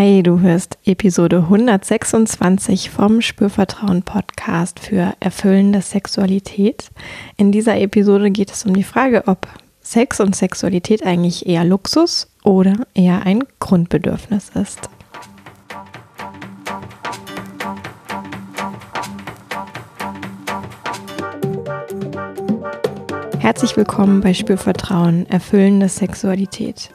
Hi, du hörst Episode 126 vom Spürvertrauen Podcast für erfüllende Sexualität. In dieser Episode geht es um die Frage, ob Sex und Sexualität eigentlich eher Luxus oder eher ein Grundbedürfnis ist. Herzlich willkommen bei Spürvertrauen, erfüllende Sexualität.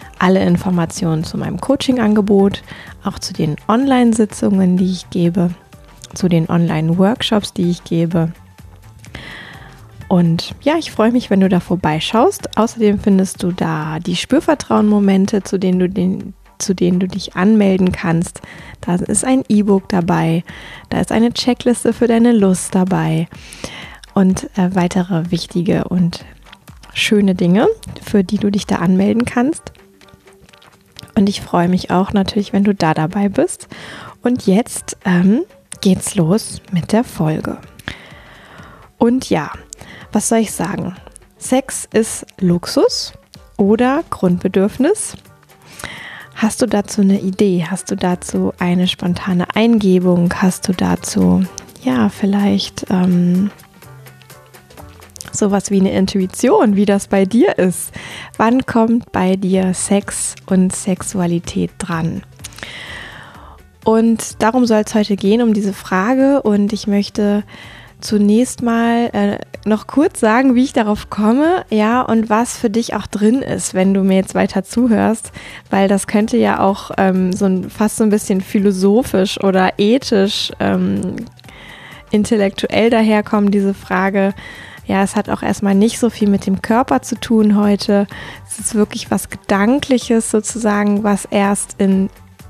alle Informationen zu meinem Coaching-Angebot, auch zu den Online-Sitzungen, die ich gebe, zu den Online-Workshops, die ich gebe. Und ja, ich freue mich, wenn du da vorbeischaust. Außerdem findest du da die Spürvertrauen-Momente, zu denen du zu denen du dich anmelden kannst. Da ist ein E-Book dabei, da ist eine Checkliste für deine Lust dabei und äh, weitere wichtige und schöne Dinge, für die du dich da anmelden kannst. Und ich freue mich auch natürlich, wenn du da dabei bist. Und jetzt ähm, geht's los mit der Folge. Und ja, was soll ich sagen? Sex ist Luxus oder Grundbedürfnis? Hast du dazu eine Idee? Hast du dazu eine spontane Eingebung? Hast du dazu, ja, vielleicht ähm, sowas wie eine Intuition, wie das bei dir ist. Wann kommt bei dir Sex und Sexualität dran? Und darum soll es heute gehen, um diese Frage. Und ich möchte zunächst mal äh, noch kurz sagen, wie ich darauf komme, ja, und was für dich auch drin ist, wenn du mir jetzt weiter zuhörst, weil das könnte ja auch ähm, so ein, fast so ein bisschen philosophisch oder ethisch, ähm, intellektuell daherkommen, diese Frage, ja, es hat auch erstmal nicht so viel mit dem Körper zu tun heute. Es ist wirklich was Gedankliches sozusagen, was erst in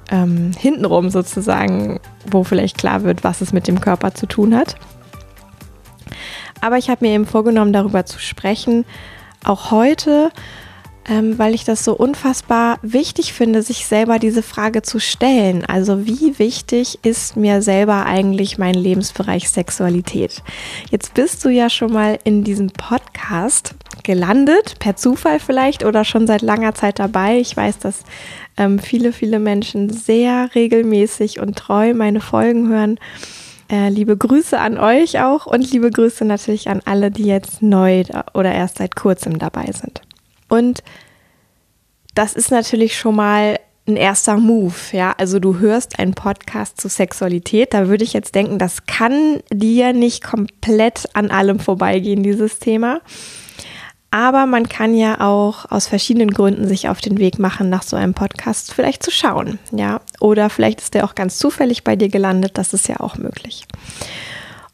ähm, hintenrum sozusagen, wo vielleicht klar wird, was es mit dem Körper zu tun hat. Aber ich habe mir eben vorgenommen, darüber zu sprechen, auch heute, ähm, weil ich das so unfassbar wichtig finde, sich selber diese Frage zu stellen. Also wie wichtig ist mir selber eigentlich mein Lebensbereich Sexualität? Jetzt bist du ja schon mal in diesem Podcast gelandet, per Zufall vielleicht oder schon seit langer Zeit dabei. Ich weiß, dass ähm, viele, viele Menschen sehr regelmäßig und treu meine Folgen hören. Äh, liebe Grüße an euch auch und liebe Grüße natürlich an alle, die jetzt neu oder erst seit kurzem dabei sind. Und das ist natürlich schon mal ein erster Move, ja. Also du hörst einen Podcast zu Sexualität, da würde ich jetzt denken, das kann dir nicht komplett an allem vorbeigehen, dieses Thema. Aber man kann ja auch aus verschiedenen Gründen sich auf den Weg machen, nach so einem Podcast vielleicht zu schauen, ja. Oder vielleicht ist der auch ganz zufällig bei dir gelandet, das ist ja auch möglich.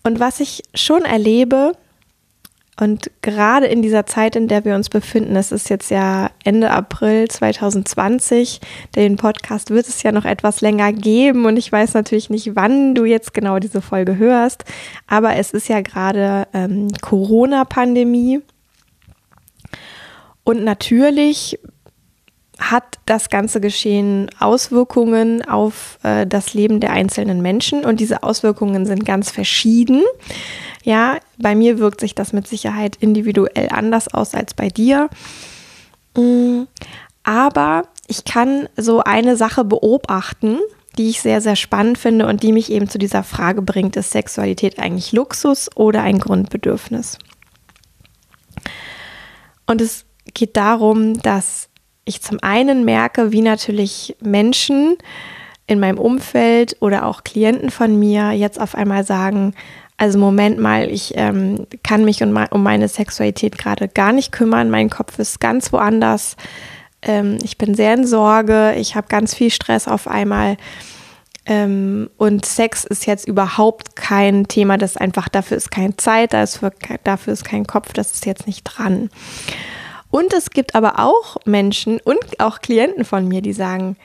Und was ich schon erlebe, und gerade in dieser Zeit, in der wir uns befinden, es ist jetzt ja Ende April 2020, den Podcast wird es ja noch etwas länger geben und ich weiß natürlich nicht, wann du jetzt genau diese Folge hörst, aber es ist ja gerade ähm, Corona-Pandemie und natürlich hat das ganze Geschehen Auswirkungen auf äh, das Leben der einzelnen Menschen und diese Auswirkungen sind ganz verschieden. Ja, bei mir wirkt sich das mit Sicherheit individuell anders aus als bei dir. Mm, aber ich kann so eine Sache beobachten, die ich sehr, sehr spannend finde und die mich eben zu dieser Frage bringt, ist Sexualität eigentlich Luxus oder ein Grundbedürfnis? Und es geht darum, dass ich zum einen merke, wie natürlich Menschen in meinem Umfeld oder auch Klienten von mir jetzt auf einmal sagen, also Moment mal, ich ähm, kann mich um, um meine Sexualität gerade gar nicht kümmern. Mein Kopf ist ganz woanders. Ähm, ich bin sehr in Sorge. Ich habe ganz viel Stress auf einmal. Ähm, und Sex ist jetzt überhaupt kein Thema, das einfach dafür ist keine Zeit, dafür ist kein Kopf, das ist jetzt nicht dran. Und es gibt aber auch Menschen und auch Klienten von mir, die sagen,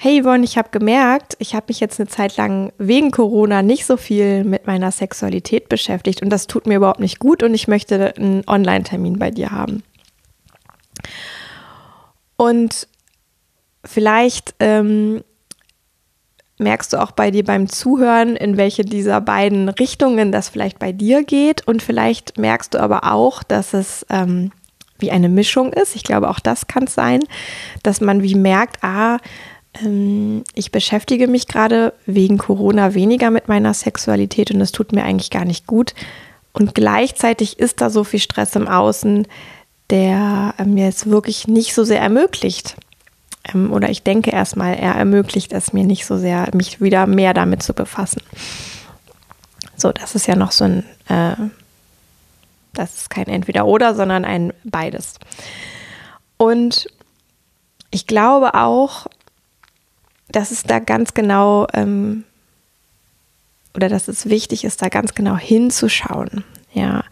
hey Yvonne, ich habe gemerkt, ich habe mich jetzt eine Zeit lang wegen Corona nicht so viel mit meiner Sexualität beschäftigt und das tut mir überhaupt nicht gut und ich möchte einen Online-Termin bei dir haben. Und vielleicht ähm, merkst du auch bei dir beim Zuhören, in welche dieser beiden Richtungen das vielleicht bei dir geht. Und vielleicht merkst du aber auch, dass es ähm, wie eine Mischung ist. Ich glaube, auch das kann es sein, dass man wie merkt, ah, ich beschäftige mich gerade wegen Corona weniger mit meiner Sexualität und es tut mir eigentlich gar nicht gut. Und gleichzeitig ist da so viel Stress im Außen, der äh, mir es wirklich nicht so sehr ermöglicht, ähm, oder ich denke erstmal, er ermöglicht es mir nicht so sehr, mich wieder mehr damit zu befassen. So, das ist ja noch so ein, äh, das ist kein Entweder-Oder, sondern ein beides. Und ich glaube auch, dass es da ganz genau, ähm, oder dass es wichtig ist, da ganz genau hinzuschauen. Ja,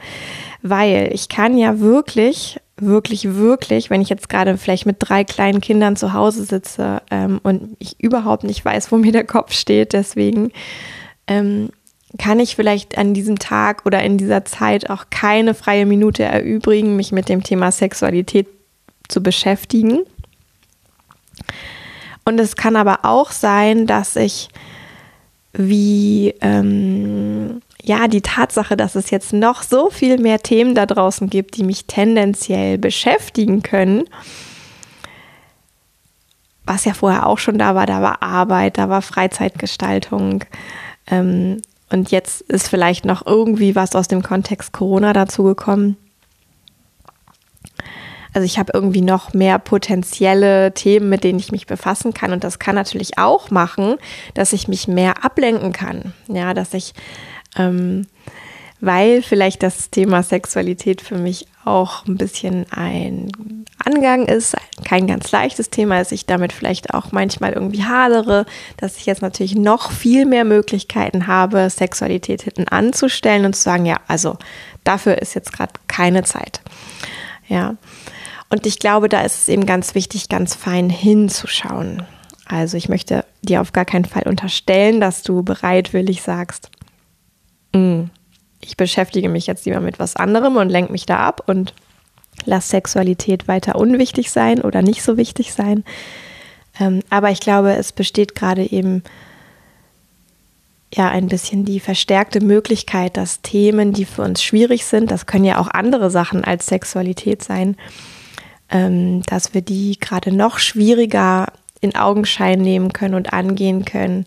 weil ich kann ja wirklich wirklich, wirklich, wenn ich jetzt gerade vielleicht mit drei kleinen Kindern zu Hause sitze ähm, und ich überhaupt nicht weiß, wo mir der Kopf steht, deswegen ähm, kann ich vielleicht an diesem Tag oder in dieser Zeit auch keine freie Minute erübrigen, mich mit dem Thema Sexualität zu beschäftigen. Und es kann aber auch sein, dass ich wie ähm, ja, die Tatsache, dass es jetzt noch so viel mehr Themen da draußen gibt, die mich tendenziell beschäftigen können, was ja vorher auch schon da war, da war Arbeit, da war Freizeitgestaltung. Ähm, und jetzt ist vielleicht noch irgendwie was aus dem Kontext Corona dazu gekommen. Also ich habe irgendwie noch mehr potenzielle Themen, mit denen ich mich befassen kann. Und das kann natürlich auch machen, dass ich mich mehr ablenken kann. Ja, dass ich ähm, weil vielleicht das Thema Sexualität für mich auch ein bisschen ein Angang ist, kein ganz leichtes Thema ist, ich damit vielleicht auch manchmal irgendwie hadere, dass ich jetzt natürlich noch viel mehr Möglichkeiten habe, Sexualität hinten anzustellen und zu sagen, ja, also dafür ist jetzt gerade keine Zeit. Ja. Und ich glaube, da ist es eben ganz wichtig, ganz fein hinzuschauen. Also ich möchte dir auf gar keinen Fall unterstellen, dass du bereitwillig sagst, hm. ich beschäftige mich jetzt lieber mit was anderem und lenke mich da ab und lasse Sexualität weiter unwichtig sein oder nicht so wichtig sein. Ähm, aber ich glaube, es besteht gerade eben ja ein bisschen die verstärkte Möglichkeit, dass Themen, die für uns schwierig sind, das können ja auch andere Sachen als Sexualität sein, ähm, dass wir die gerade noch schwieriger in Augenschein nehmen können und angehen können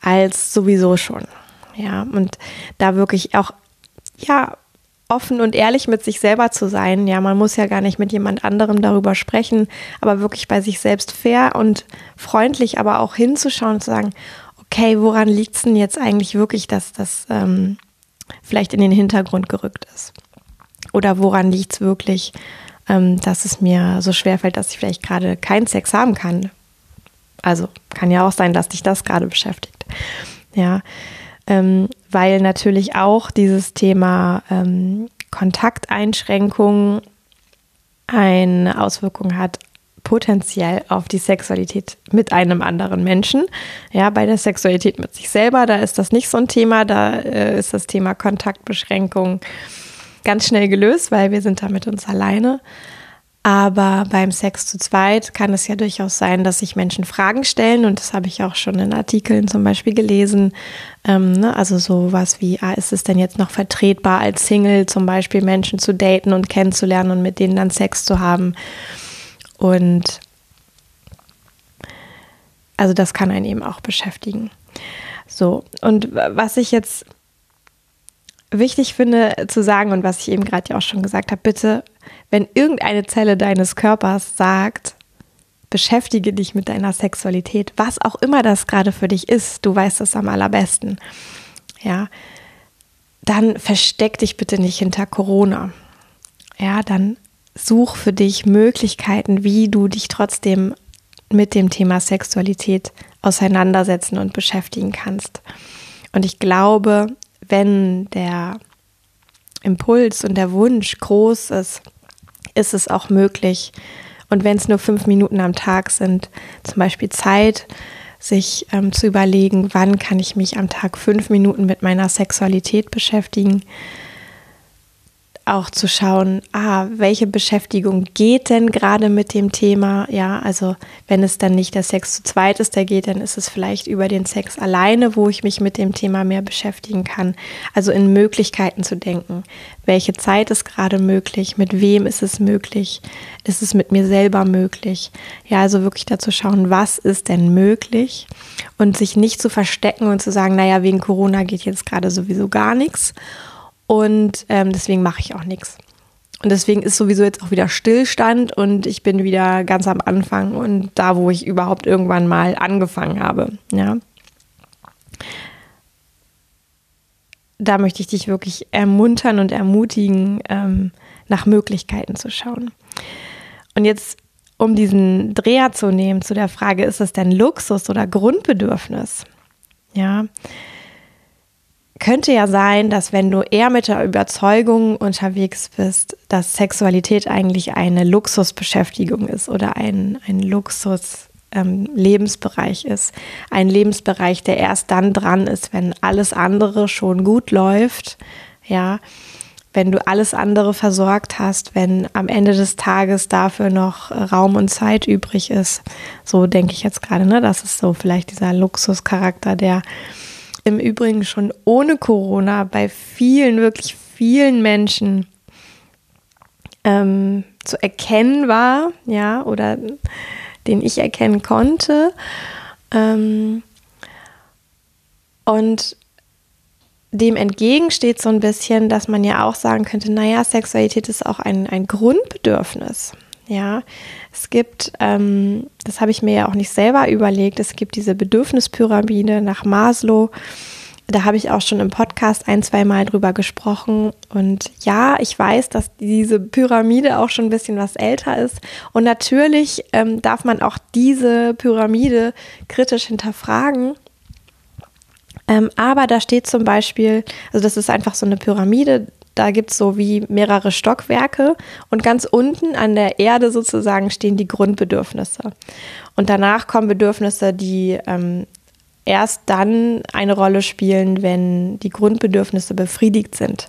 als sowieso schon. Ja, und da wirklich auch, ja, offen und ehrlich mit sich selber zu sein. Ja, man muss ja gar nicht mit jemand anderem darüber sprechen, aber wirklich bei sich selbst fair und freundlich, aber auch hinzuschauen und zu sagen, okay, woran liegt es denn jetzt eigentlich wirklich, dass das ähm, vielleicht in den Hintergrund gerückt ist? Oder woran liegt es wirklich, dass es mir so schwer fällt, dass ich vielleicht gerade keinen Sex haben kann? Also kann ja auch sein, dass dich das gerade beschäftigt. Ja, ähm, weil natürlich auch dieses Thema ähm, Kontakteinschränkung eine Auswirkung hat potenziell auf die Sexualität mit einem anderen Menschen. Ja, bei der Sexualität mit sich selber, da ist das nicht so ein Thema, da äh, ist das Thema Kontaktbeschränkung ganz schnell gelöst, weil wir sind da mit uns alleine. Aber beim Sex zu zweit kann es ja durchaus sein, dass sich Menschen Fragen stellen und das habe ich auch schon in Artikeln zum Beispiel gelesen. Ähm, ne? Also sowas wie, ah, ist es denn jetzt noch vertretbar als Single zum Beispiel Menschen zu daten und kennenzulernen und mit denen dann Sex zu haben? Und also das kann einen eben auch beschäftigen. So, und was ich jetzt wichtig finde zu sagen und was ich eben gerade ja auch schon gesagt habe, bitte wenn irgendeine Zelle deines Körpers sagt, beschäftige dich mit deiner Sexualität, was auch immer das gerade für dich ist, du weißt es am allerbesten, ja, dann versteck dich bitte nicht hinter Corona. Ja, dann such für dich Möglichkeiten, wie du dich trotzdem mit dem Thema Sexualität auseinandersetzen und beschäftigen kannst. Und ich glaube, wenn der Impuls und der Wunsch groß ist, ist es auch möglich. Und wenn es nur fünf Minuten am Tag sind, zum Beispiel Zeit, sich ähm, zu überlegen, wann kann ich mich am Tag fünf Minuten mit meiner Sexualität beschäftigen, auch zu schauen, ah, welche Beschäftigung geht denn gerade mit dem Thema? Ja, also wenn es dann nicht der Sex zu zweit ist, der geht, dann ist es vielleicht über den Sex alleine, wo ich mich mit dem Thema mehr beschäftigen kann. Also in Möglichkeiten zu denken. Welche Zeit ist gerade möglich? Mit wem ist es möglich? Ist es mit mir selber möglich? Ja, also wirklich dazu schauen, was ist denn möglich? Und sich nicht zu verstecken und zu sagen, naja, wegen Corona geht jetzt gerade sowieso gar nichts und ähm, deswegen mache ich auch nichts. Und deswegen ist sowieso jetzt auch wieder Stillstand und ich bin wieder ganz am Anfang und da, wo ich überhaupt irgendwann mal angefangen habe. Ja. Da möchte ich dich wirklich ermuntern und ermutigen, ähm, nach Möglichkeiten zu schauen. Und jetzt, um diesen Dreher zu nehmen zu der Frage, ist das denn Luxus oder Grundbedürfnis? Ja, könnte ja sein, dass wenn du eher mit der Überzeugung unterwegs bist, dass Sexualität eigentlich eine Luxusbeschäftigung ist oder ein, ein Luxus. Ähm, Lebensbereich ist. Ein Lebensbereich, der erst dann dran ist, wenn alles andere schon gut läuft. Ja, wenn du alles andere versorgt hast, wenn am Ende des Tages dafür noch Raum und Zeit übrig ist. So denke ich jetzt gerade, ne? Das ist so vielleicht dieser Luxuscharakter, der im Übrigen schon ohne Corona bei vielen, wirklich vielen Menschen ähm, zu erkennen war, ja, oder den ich erkennen konnte. Ähm, und dem entgegen steht so ein bisschen, dass man ja auch sagen könnte, naja, Sexualität ist auch ein, ein Grundbedürfnis. Ja, es gibt, ähm, das habe ich mir ja auch nicht selber überlegt, es gibt diese Bedürfnispyramide nach Maslow. Da habe ich auch schon im Podcast ein, zwei Mal drüber gesprochen. Und ja, ich weiß, dass diese Pyramide auch schon ein bisschen was älter ist. Und natürlich ähm, darf man auch diese Pyramide kritisch hinterfragen. Ähm, aber da steht zum Beispiel, also das ist einfach so eine Pyramide, da gibt es so wie mehrere Stockwerke und ganz unten an der Erde sozusagen stehen die Grundbedürfnisse. Und danach kommen Bedürfnisse, die ähm, erst dann eine Rolle spielen, wenn die Grundbedürfnisse befriedigt sind.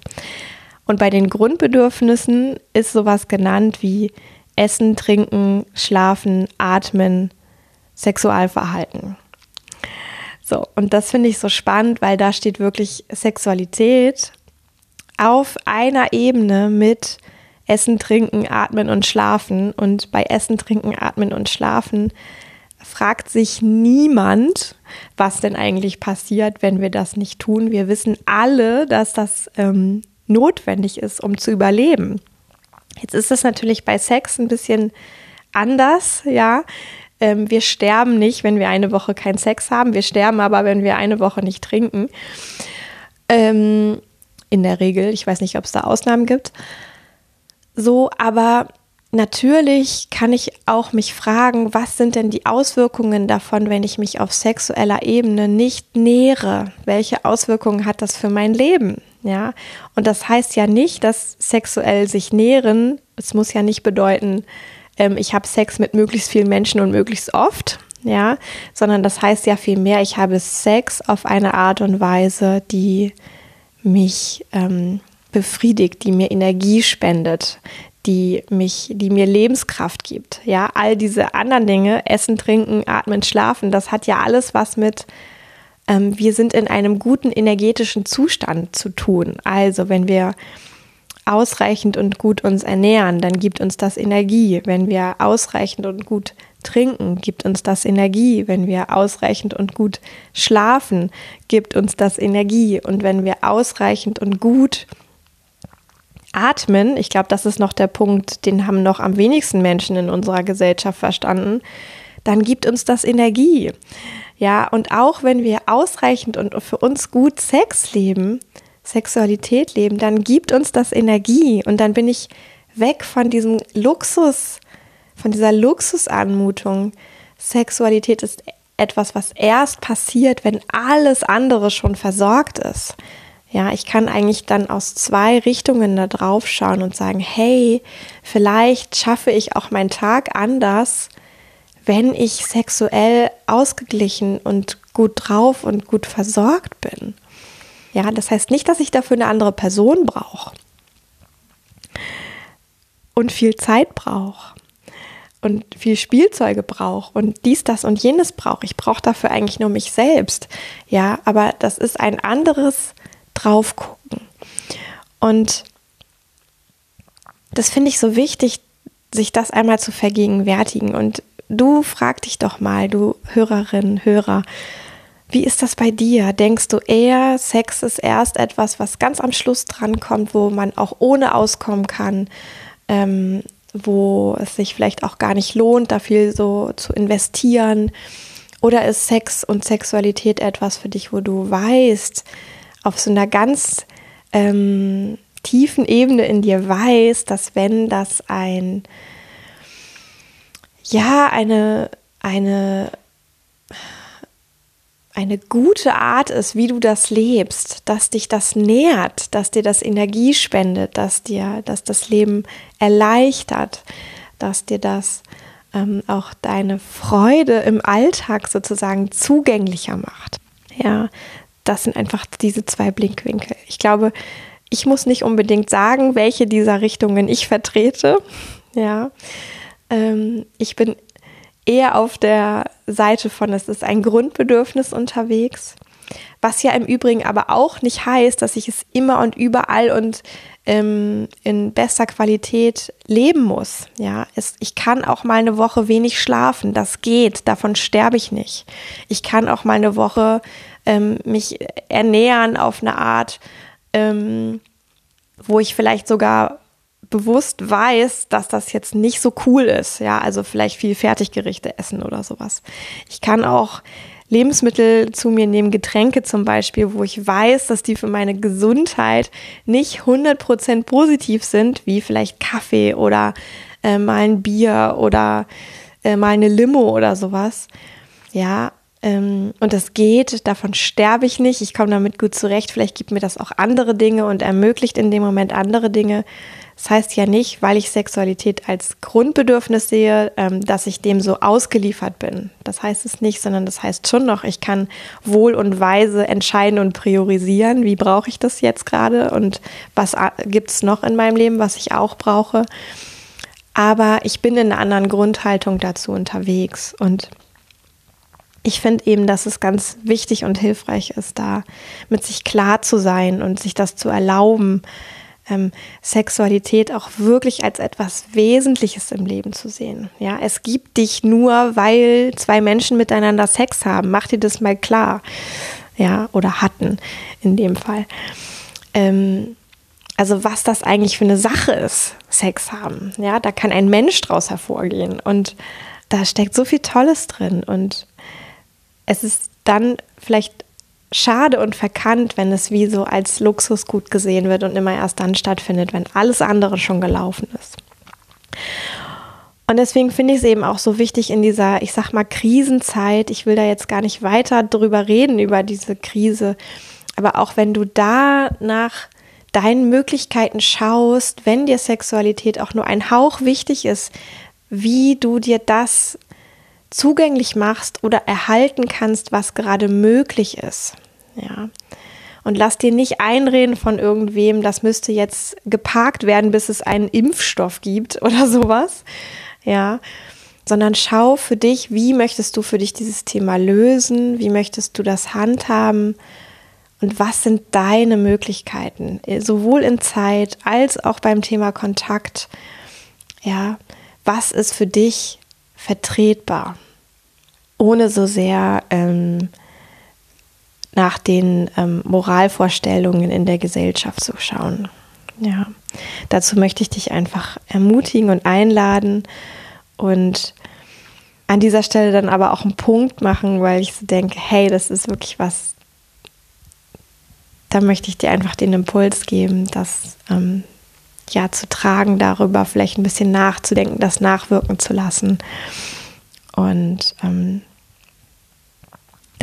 Und bei den Grundbedürfnissen ist sowas genannt wie Essen, Trinken, Schlafen, Atmen, Sexualverhalten. So, und das finde ich so spannend, weil da steht wirklich Sexualität auf einer Ebene mit Essen, Trinken, Atmen und Schlafen. Und bei Essen, Trinken, Atmen und Schlafen fragt sich niemand, was denn eigentlich passiert, wenn wir das nicht tun. Wir wissen alle, dass das ähm, notwendig ist, um zu überleben. Jetzt ist es natürlich bei Sex ein bisschen anders, ja. Ähm, wir sterben nicht, wenn wir eine Woche keinen Sex haben. Wir sterben aber, wenn wir eine Woche nicht trinken. Ähm, in der Regel. Ich weiß nicht, ob es da Ausnahmen gibt. So, aber natürlich kann ich auch mich fragen, was sind denn die Auswirkungen davon, wenn ich mich auf sexueller Ebene nicht nähere? Welche Auswirkungen hat das für mein Leben? Ja, und das heißt ja nicht, dass sexuell sich nähren, es muss ja nicht bedeuten, ähm, ich habe Sex mit möglichst vielen Menschen und möglichst oft, ja, sondern das heißt ja vielmehr, ich habe Sex auf eine Art und Weise, die mich ähm, befriedigt, die mir Energie spendet, die mich, die mir Lebenskraft gibt. Ja, all diese anderen Dinge, Essen, Trinken, Atmen, Schlafen, das hat ja alles was mit ähm, wir sind in einem guten energetischen Zustand zu tun. Also, wenn wir ausreichend und gut uns ernähren, dann gibt uns das Energie. Wenn wir ausreichend und gut trinken, gibt uns das Energie. Wenn wir ausreichend und gut schlafen, gibt uns das Energie. Und wenn wir ausreichend und gut atmen, ich glaube, das ist noch der Punkt, den haben noch am wenigsten Menschen in unserer Gesellschaft verstanden, dann gibt uns das Energie. Ja, und auch wenn wir ausreichend und für uns gut Sex leben, Sexualität leben, dann gibt uns das Energie und dann bin ich weg von diesem Luxus, von dieser Luxusanmutung. Sexualität ist etwas, was erst passiert, wenn alles andere schon versorgt ist. Ja, ich kann eigentlich dann aus zwei Richtungen da drauf schauen und sagen, hey, vielleicht schaffe ich auch meinen Tag anders, wenn ich sexuell ausgeglichen und gut drauf und gut versorgt bin. Ja, das heißt nicht, dass ich dafür eine andere Person brauche und viel Zeit brauche und viel Spielzeuge brauche und dies, das und jenes brauche. Ich brauche dafür eigentlich nur mich selbst. Ja, aber das ist ein anderes Draufgucken. Und das finde ich so wichtig, sich das einmal zu vergegenwärtigen. Und du frag dich doch mal, du Hörerin, Hörer, wie ist das bei dir? Denkst du eher, Sex ist erst etwas, was ganz am Schluss drankommt, wo man auch ohne auskommen kann? Ähm, wo es sich vielleicht auch gar nicht lohnt, da viel so zu investieren? Oder ist Sex und Sexualität etwas für dich, wo du weißt, auf so einer ganz ähm, tiefen Ebene in dir weißt, dass wenn das ein, ja, eine, eine, eine gute Art ist, wie du das lebst, dass dich das nährt, dass dir das Energie spendet, dass dir, dass das Leben erleichtert, dass dir das ähm, auch deine Freude im Alltag sozusagen zugänglicher macht. Ja, das sind einfach diese zwei Blickwinkel. Ich glaube, ich muss nicht unbedingt sagen, welche dieser Richtungen ich vertrete. Ja, ähm, ich bin eher auf der Seite von, es ist ein Grundbedürfnis unterwegs. Was ja im Übrigen aber auch nicht heißt, dass ich es immer und überall und ähm, in bester Qualität leben muss. Ja, es, ich kann auch mal eine Woche wenig schlafen. Das geht. Davon sterbe ich nicht. Ich kann auch mal eine Woche ähm, mich ernähren auf eine Art, ähm, wo ich vielleicht sogar bewusst weiß, dass das jetzt nicht so cool ist. Ja, also vielleicht viel Fertiggerichte essen oder sowas. Ich kann auch Lebensmittel zu mir nehmen, Getränke zum Beispiel, wo ich weiß, dass die für meine Gesundheit nicht 100% positiv sind, wie vielleicht Kaffee oder äh, mal ein Bier oder äh, mal eine Limo oder sowas. Ja, ähm, und das geht, davon sterbe ich nicht, ich komme damit gut zurecht, vielleicht gibt mir das auch andere Dinge und ermöglicht in dem Moment andere Dinge. Das heißt ja nicht, weil ich Sexualität als Grundbedürfnis sehe, ähm, dass ich dem so ausgeliefert bin. Das heißt es nicht, sondern das heißt schon noch, ich kann wohl und weise entscheiden und priorisieren, wie brauche ich das jetzt gerade und was gibt es noch in meinem Leben, was ich auch brauche. Aber ich bin in einer anderen Grundhaltung dazu unterwegs und ich finde eben, dass es ganz wichtig und hilfreich ist, da mit sich klar zu sein und sich das zu erlauben, ähm, Sexualität auch wirklich als etwas Wesentliches im Leben zu sehen. Ja, es gibt dich nur, weil zwei Menschen miteinander Sex haben. Mach dir das mal klar. Ja, oder hatten in dem Fall. Ähm, also was das eigentlich für eine Sache ist, Sex haben. Ja, da kann ein Mensch draus hervorgehen und da steckt so viel Tolles drin und es ist dann vielleicht schade und verkannt, wenn es wie so als Luxusgut gesehen wird und immer erst dann stattfindet, wenn alles andere schon gelaufen ist. Und deswegen finde ich es eben auch so wichtig in dieser, ich sag mal, Krisenzeit. Ich will da jetzt gar nicht weiter drüber reden, über diese Krise. Aber auch wenn du da nach deinen Möglichkeiten schaust, wenn dir Sexualität auch nur ein Hauch wichtig ist, wie du dir das zugänglich machst oder erhalten kannst, was gerade möglich ist. Ja. Und lass dir nicht einreden von irgendwem, das müsste jetzt geparkt werden, bis es einen Impfstoff gibt oder sowas. Ja. Sondern schau für dich, wie möchtest du für dich dieses Thema lösen? Wie möchtest du das handhaben? Und was sind deine Möglichkeiten? Sowohl in Zeit als auch beim Thema Kontakt. Ja. Was ist für dich vertretbar? ohne so sehr ähm, nach den ähm, Moralvorstellungen in der Gesellschaft zu schauen. Ja, dazu möchte ich dich einfach ermutigen und einladen und an dieser Stelle dann aber auch einen Punkt machen, weil ich so denke, hey, das ist wirklich was, da möchte ich dir einfach den Impuls geben, das ähm, ja zu tragen, darüber vielleicht ein bisschen nachzudenken, das nachwirken zu lassen und ähm,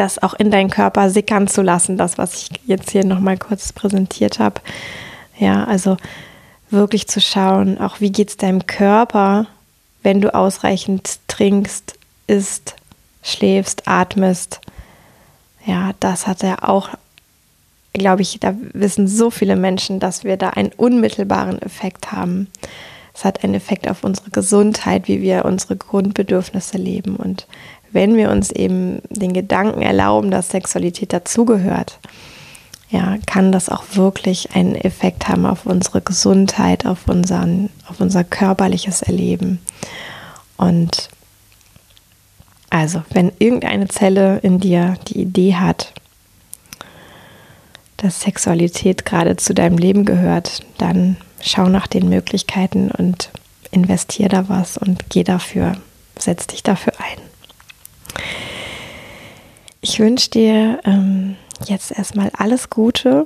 das auch in deinen Körper sickern zu lassen, das, was ich jetzt hier nochmal kurz präsentiert habe. Ja, also wirklich zu schauen, auch wie geht es deinem Körper, wenn du ausreichend trinkst, isst, schläfst, atmest. Ja, das hat er auch, glaube ich, da wissen so viele Menschen, dass wir da einen unmittelbaren Effekt haben. Es hat einen Effekt auf unsere Gesundheit, wie wir unsere Grundbedürfnisse leben. Und wenn wir uns eben den Gedanken erlauben, dass Sexualität dazugehört, ja, kann das auch wirklich einen Effekt haben auf unsere Gesundheit, auf, unseren, auf unser körperliches Erleben. Und also, wenn irgendeine Zelle in dir die Idee hat, dass Sexualität gerade zu deinem Leben gehört, dann schau nach den Möglichkeiten und investier da was und geh dafür, setz dich dafür ein. Ich wünsche dir ähm, jetzt erstmal alles Gute.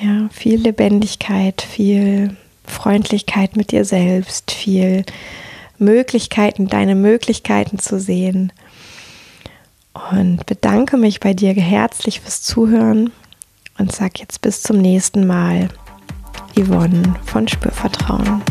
Ja, viel Lebendigkeit, viel Freundlichkeit mit dir selbst, viel Möglichkeiten, deine Möglichkeiten zu sehen. Und bedanke mich bei dir herzlich fürs Zuhören und sag jetzt bis zum nächsten Mal. Yvonne von Spürvertrauen.